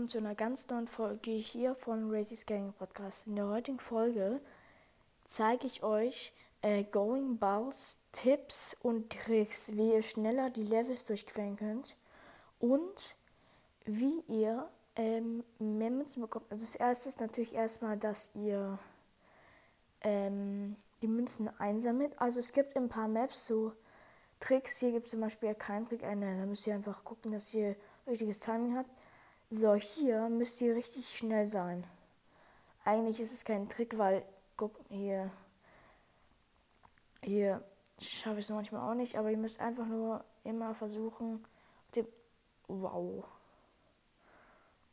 willkommen zu einer ganz neuen Folge hier von Racy's Gaming Podcast. In der heutigen Folge zeige ich euch äh, Going Balls Tipps und Tricks, wie ihr schneller die Levels durchqueren könnt und wie ihr ähm, mehr Münzen bekommt. Also das erste ist natürlich erstmal, dass ihr ähm, die Münzen einsammelt. Also es gibt ein paar Maps so Tricks. Hier gibt es zum Beispiel keinen Trick. Äh, da müsst ihr einfach gucken, dass ihr richtiges Timing habt. So, hier müsst ihr richtig schnell sein. Eigentlich ist es kein Trick, weil, guck, hier, hier schaffe ich es manchmal auch nicht, aber ihr müsst einfach nur immer versuchen, dem, wow.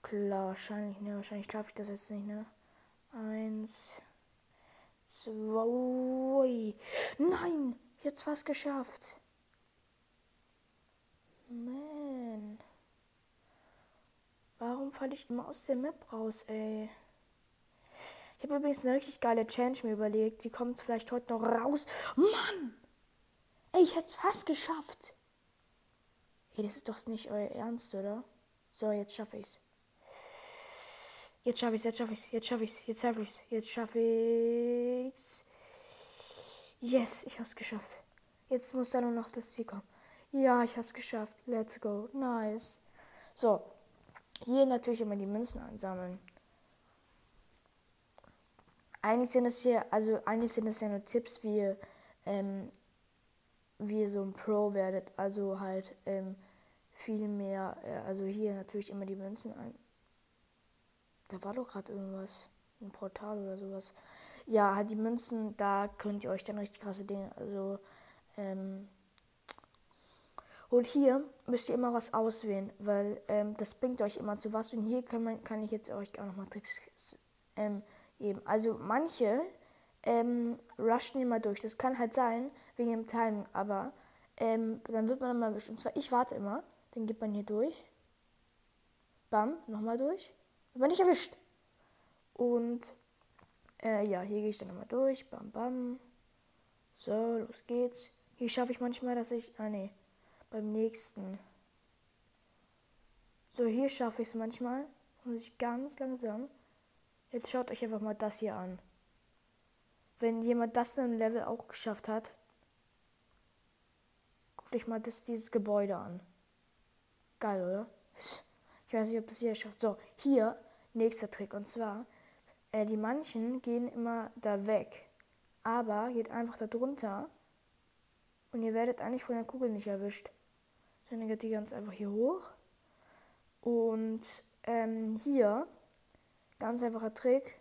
Klar, wahrscheinlich, ne, wahrscheinlich schaffe ich das jetzt nicht, ne. Eins, zwei, nein, jetzt fast geschafft. Man. Warum falle ich immer aus der Map raus, ey? Ich habe übrigens eine richtig geile Challenge mir überlegt. Die kommt vielleicht heute noch raus. Mann! Ey, ich hätte es fast geschafft. Ey, das ist doch nicht euer Ernst, oder? So, jetzt schaffe ich's. Jetzt schaffe ich's, jetzt schaffe ich's, jetzt schaffe ich's, jetzt schaffe ich's, jetzt schaffe ich's. Yes, ich hab's geschafft. Jetzt muss da nur noch das Ziel kommen. Ja, ich hab's geschafft. Let's go. Nice. So, hier natürlich immer die Münzen einsammeln. Eigentlich sind es hier, also eigentlich sind es ja nur Tipps, wie ihr, ähm, wie ihr so ein Pro werdet. Also halt ähm, viel mehr, äh, also hier natürlich immer die Münzen ein. Da war doch gerade irgendwas. Ein Portal oder sowas. Ja, halt die Münzen, da könnt ihr euch dann richtig krasse Dinge, also ähm, und hier müsst ihr immer was auswählen, weil ähm, das bringt euch immer zu was. Und hier kann, man, kann ich jetzt euch auch nochmal Tricks ähm, geben. Also manche ähm, rushen immer durch. Das kann halt sein, wegen dem Timing. Aber ähm, dann wird man immer erwischt. Und zwar, ich warte immer. Dann geht man hier durch. Bam, nochmal durch. Wird man nicht erwischt. Und äh, ja, hier gehe ich dann nochmal durch. Bam, bam. So, los geht's. Hier schaffe ich manchmal, dass ich. Ah, nee beim nächsten. So, hier schaffe ich es manchmal. Muss ich ganz langsam. Jetzt schaut euch einfach mal das hier an. Wenn jemand das in einem Level auch geschafft hat, guckt euch mal das, dieses Gebäude an. Geil, oder? Ich weiß nicht, ob das hier schafft. So, hier, nächster Trick. Und zwar, äh, die manchen gehen immer da weg. Aber geht einfach da drunter. Und ihr werdet eigentlich von der Kugel nicht erwischt. Dann geht die ganz einfach hier hoch. Und ähm, hier, ganz einfacher Trick.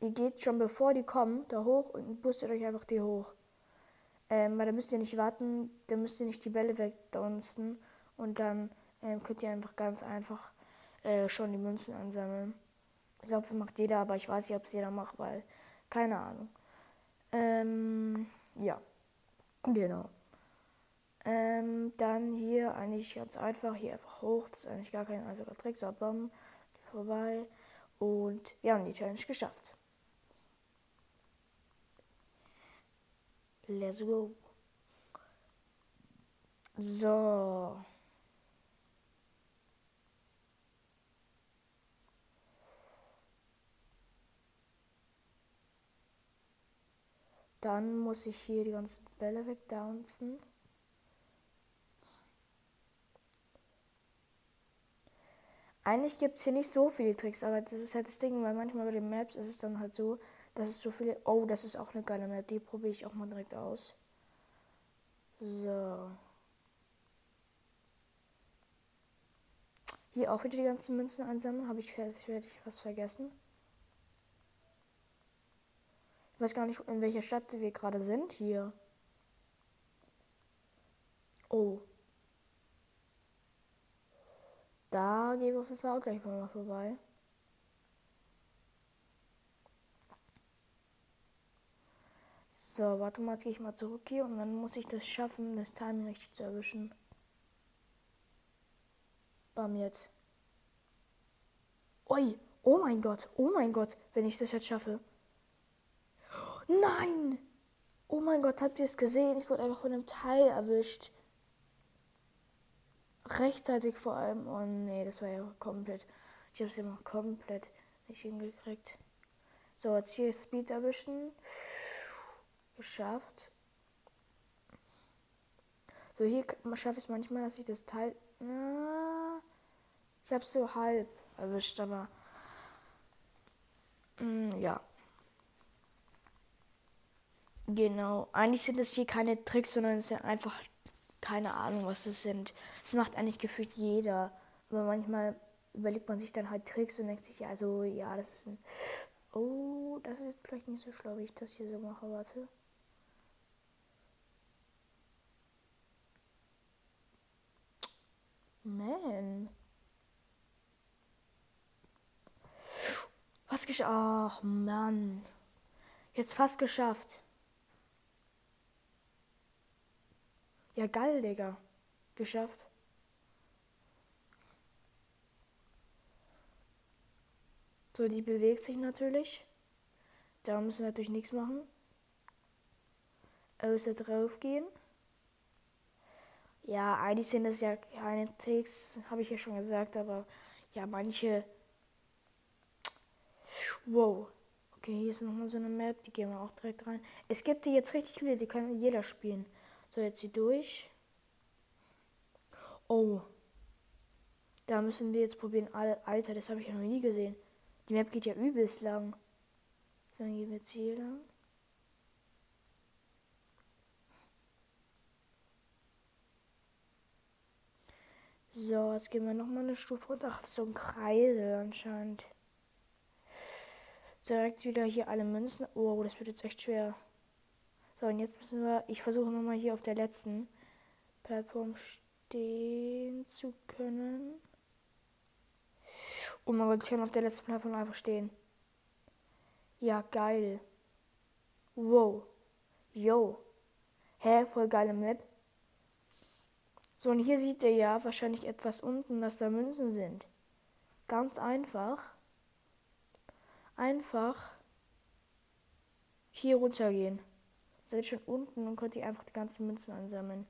Ihr geht schon bevor die kommen, da hoch und boostet euch einfach die hoch. Ähm, weil da müsst ihr nicht warten, da müsst ihr nicht die Bälle wegdunsten. Und dann ähm, könnt ihr einfach ganz einfach äh, schon die Münzen ansammeln. Ich glaube, das macht jeder, aber ich weiß nicht, ob es jeder macht, weil keine Ahnung. Ähm, ja, genau. Ähm, dann hier eigentlich ganz einfach, hier einfach hoch. Das ist eigentlich gar kein einfacher Trick, so bam, vorbei. Und wir haben die Challenge geschafft. Let's go. So. Dann muss ich hier die ganzen Bälle wegdouncen. Eigentlich gibt es hier nicht so viele Tricks, aber das ist halt das Ding, weil manchmal bei den Maps ist es dann halt so, dass es so viele. Oh, das ist auch eine geile Map, die probiere ich auch mal direkt aus. So. Hier auch wieder die ganzen Münzen einsammeln. Habe ich fertig, werde ich was vergessen. Ich weiß gar nicht, in welcher Stadt wir gerade sind. Hier. Oh. Da gehen wir auf jeden Fall auch gleich mal vorbei. So, warte mal, jetzt gehe ich mal zurück hier und dann muss ich das schaffen, das Timing richtig zu erwischen. Bam jetzt. Ui, oh mein Gott, oh mein Gott, wenn ich das jetzt schaffe. Nein! Oh mein Gott, habt ihr es gesehen? Ich wurde einfach von einem Teil erwischt. Rechtzeitig vor allem. Oh nee, das war ja komplett. Ich habe es immer komplett nicht hingekriegt. So, jetzt hier Speed erwischen. Geschafft. So, hier schaffe ich es manchmal, dass ich das Teil. Na, ich habe es so halb erwischt, aber. Mm, ja. Genau. Eigentlich sind es hier keine Tricks, sondern es sind einfach keine Ahnung, was das sind. Das macht eigentlich gefühlt jeder. Aber manchmal überlegt man sich dann halt Tricks und denkt sich, ja, also, ja, das ist ein. Oh, das ist jetzt vielleicht nicht so schlau, wie ich das hier so mache. Warte. Man. Was geschafft? Ach, Mann. Jetzt fast geschafft. Ja, geil, Digga. Geschafft. So, die bewegt sich natürlich. Da müssen wir natürlich nichts machen. Außer drauf gehen. Ja, eigentlich sind das ja keine Tricks, habe ich ja schon gesagt, aber ja, manche. Wow. Okay, hier ist nochmal so eine Map, die gehen wir auch direkt rein. Es gibt die jetzt richtig viele, die kann jeder spielen. So, jetzt hier durch. Oh. Da müssen wir jetzt probieren. Alter, das habe ich ja noch nie gesehen. Die Map geht ja übelst lang. Dann gehen wir jetzt hier lang. So, jetzt gehen wir nochmal eine Stufe runter. Ach, so ein Kreisel anscheinend. Direkt wieder hier alle Münzen. Oh, das wird jetzt echt schwer. So, und jetzt müssen wir, ich versuche nochmal hier auf der letzten Plattform stehen zu können. Oh mein Gott, ich kann auf der letzten Plattform einfach stehen. Ja, geil. Wow. Yo. Hä, voll geile Map. So, und hier sieht er ja wahrscheinlich etwas unten, dass da Münzen sind. Ganz einfach. Einfach hier runtergehen seid schon unten und könnt ihr einfach die ganzen Münzen ansammeln.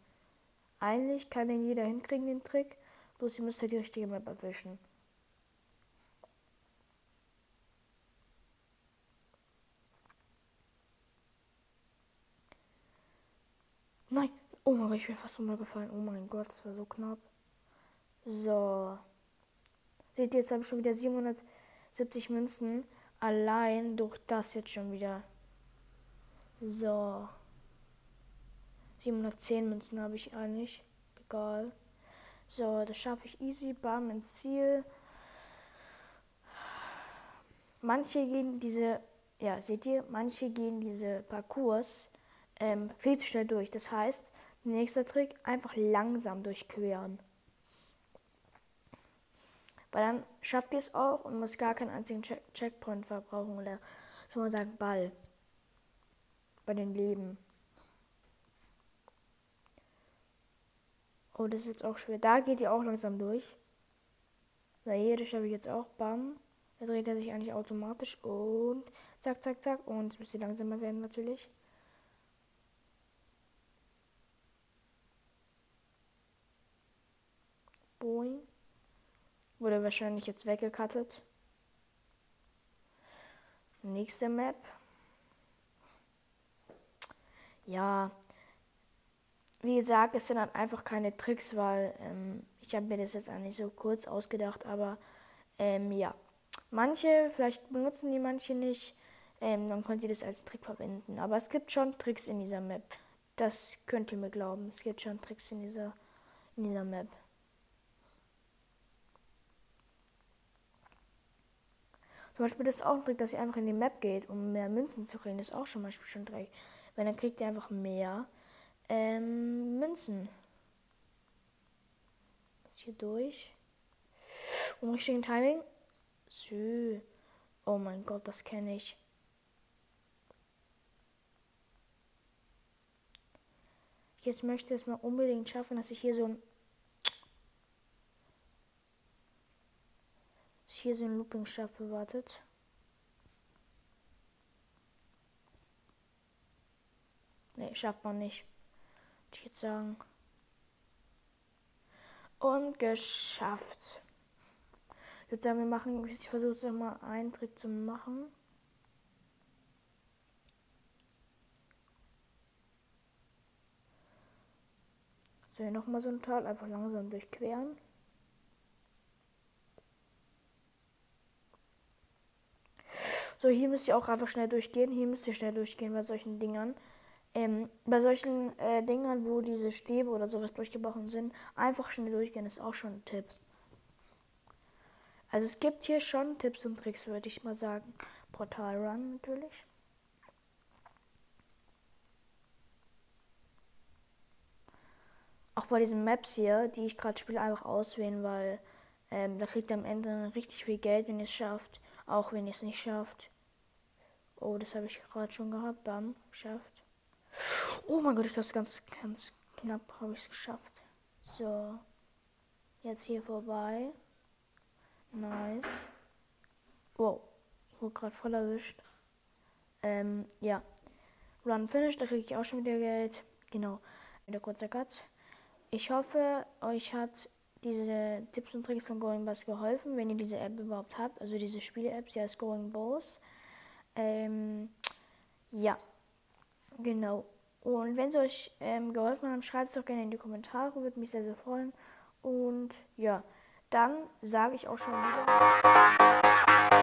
Eigentlich kann den jeder hinkriegen, den Trick, bloß ihr müsst halt die richtige Map erwischen. Nein! Oh mein Gott, ich wäre fast gefallen. Oh mein Gott, das war so knapp. So. Seht ihr, jetzt habe ich schon wieder 770 Münzen. Allein durch das jetzt schon wieder. So. 710 Münzen habe ich eigentlich. Egal. So, das schaffe ich easy. Bam ins Ziel. Manche gehen diese, ja, seht ihr, manche gehen diese Parcours ähm, viel zu schnell durch. Das heißt, nächster Trick, einfach langsam durchqueren. Weil dann schafft ihr es auch und muss gar keinen einzigen Check Checkpoint verbrauchen oder soll man sagen Ball bei den Leben. Oh, das ist jetzt auch schwer. Da geht ihr auch langsam durch. Hier, das schaffe ich jetzt auch. Bam. Da dreht er sich eigentlich automatisch. Und zack, zack, zack. Und es müsste langsamer werden natürlich. Boing. Wurde wahrscheinlich jetzt weggekattet. Nächste Map ja, wie gesagt, es sind dann einfach keine Tricks, weil ähm, ich habe mir das jetzt eigentlich so kurz ausgedacht, aber ähm, ja, manche, vielleicht benutzen die manche nicht, ähm, dann könnt ihr das als Trick verwenden. Aber es gibt schon Tricks in dieser Map. Das könnt ihr mir glauben. Es gibt schon Tricks in dieser, in dieser Map. Zum Beispiel das ist auch ein Trick, dass ihr einfach in die Map geht, um mehr Münzen zu kriegen. Das ist auch zum Beispiel schon ein Trick. Weil dann kriegt ihr einfach mehr ähm, Münzen. Das hier durch. Um richtigen Timing. Sü. Oh mein Gott, das kenne ich. Jetzt möchte ich es mal unbedingt schaffen, dass ich hier so ein hier so ein Looping schaffe, wartet. Ne, schafft man nicht. Würde ich jetzt sagen. Und geschafft. Ich würde sagen, wir machen, ich versuche es nochmal einen Trick zu machen. So, hier nochmal so ein Tal, einfach langsam durchqueren. So, hier müsst ihr auch einfach schnell durchgehen. Hier müsst ihr schnell durchgehen bei solchen Dingern. Ähm, bei solchen äh, Dingern, wo diese Stäbe oder sowas durchgebrochen sind, einfach schnell durchgehen ist auch schon ein Tipp. Also es gibt hier schon Tipps und Tricks, würde ich mal sagen. Portal Run natürlich. Auch bei diesen Maps hier, die ich gerade spiele, einfach auswählen, weil ähm, da kriegt ihr am Ende richtig viel Geld, wenn ihr es schafft. Auch wenn ihr es nicht schafft. Oh, das habe ich gerade schon gehabt. Bam, geschafft. Oh mein Gott, ich glaube, ganz, ganz knapp habe ich es geschafft. So. Jetzt hier vorbei. Nice. Wow. Wurde gerade voll erwischt. Ähm, ja. Run Finish, da kriege ich auch schon wieder Geld. Genau. Wieder kurzer Cut. Ich hoffe, euch hat diese Tipps und Tricks von Going Bass geholfen, wenn ihr diese App überhaupt habt. Also diese Spiele-App, sie heißt Going Boss. Ähm, ja. Genau. Und wenn es euch ähm, geholfen hat, schreibt es doch gerne in die Kommentare, würde mich sehr, sehr freuen. Und ja, dann sage ich auch schon wieder.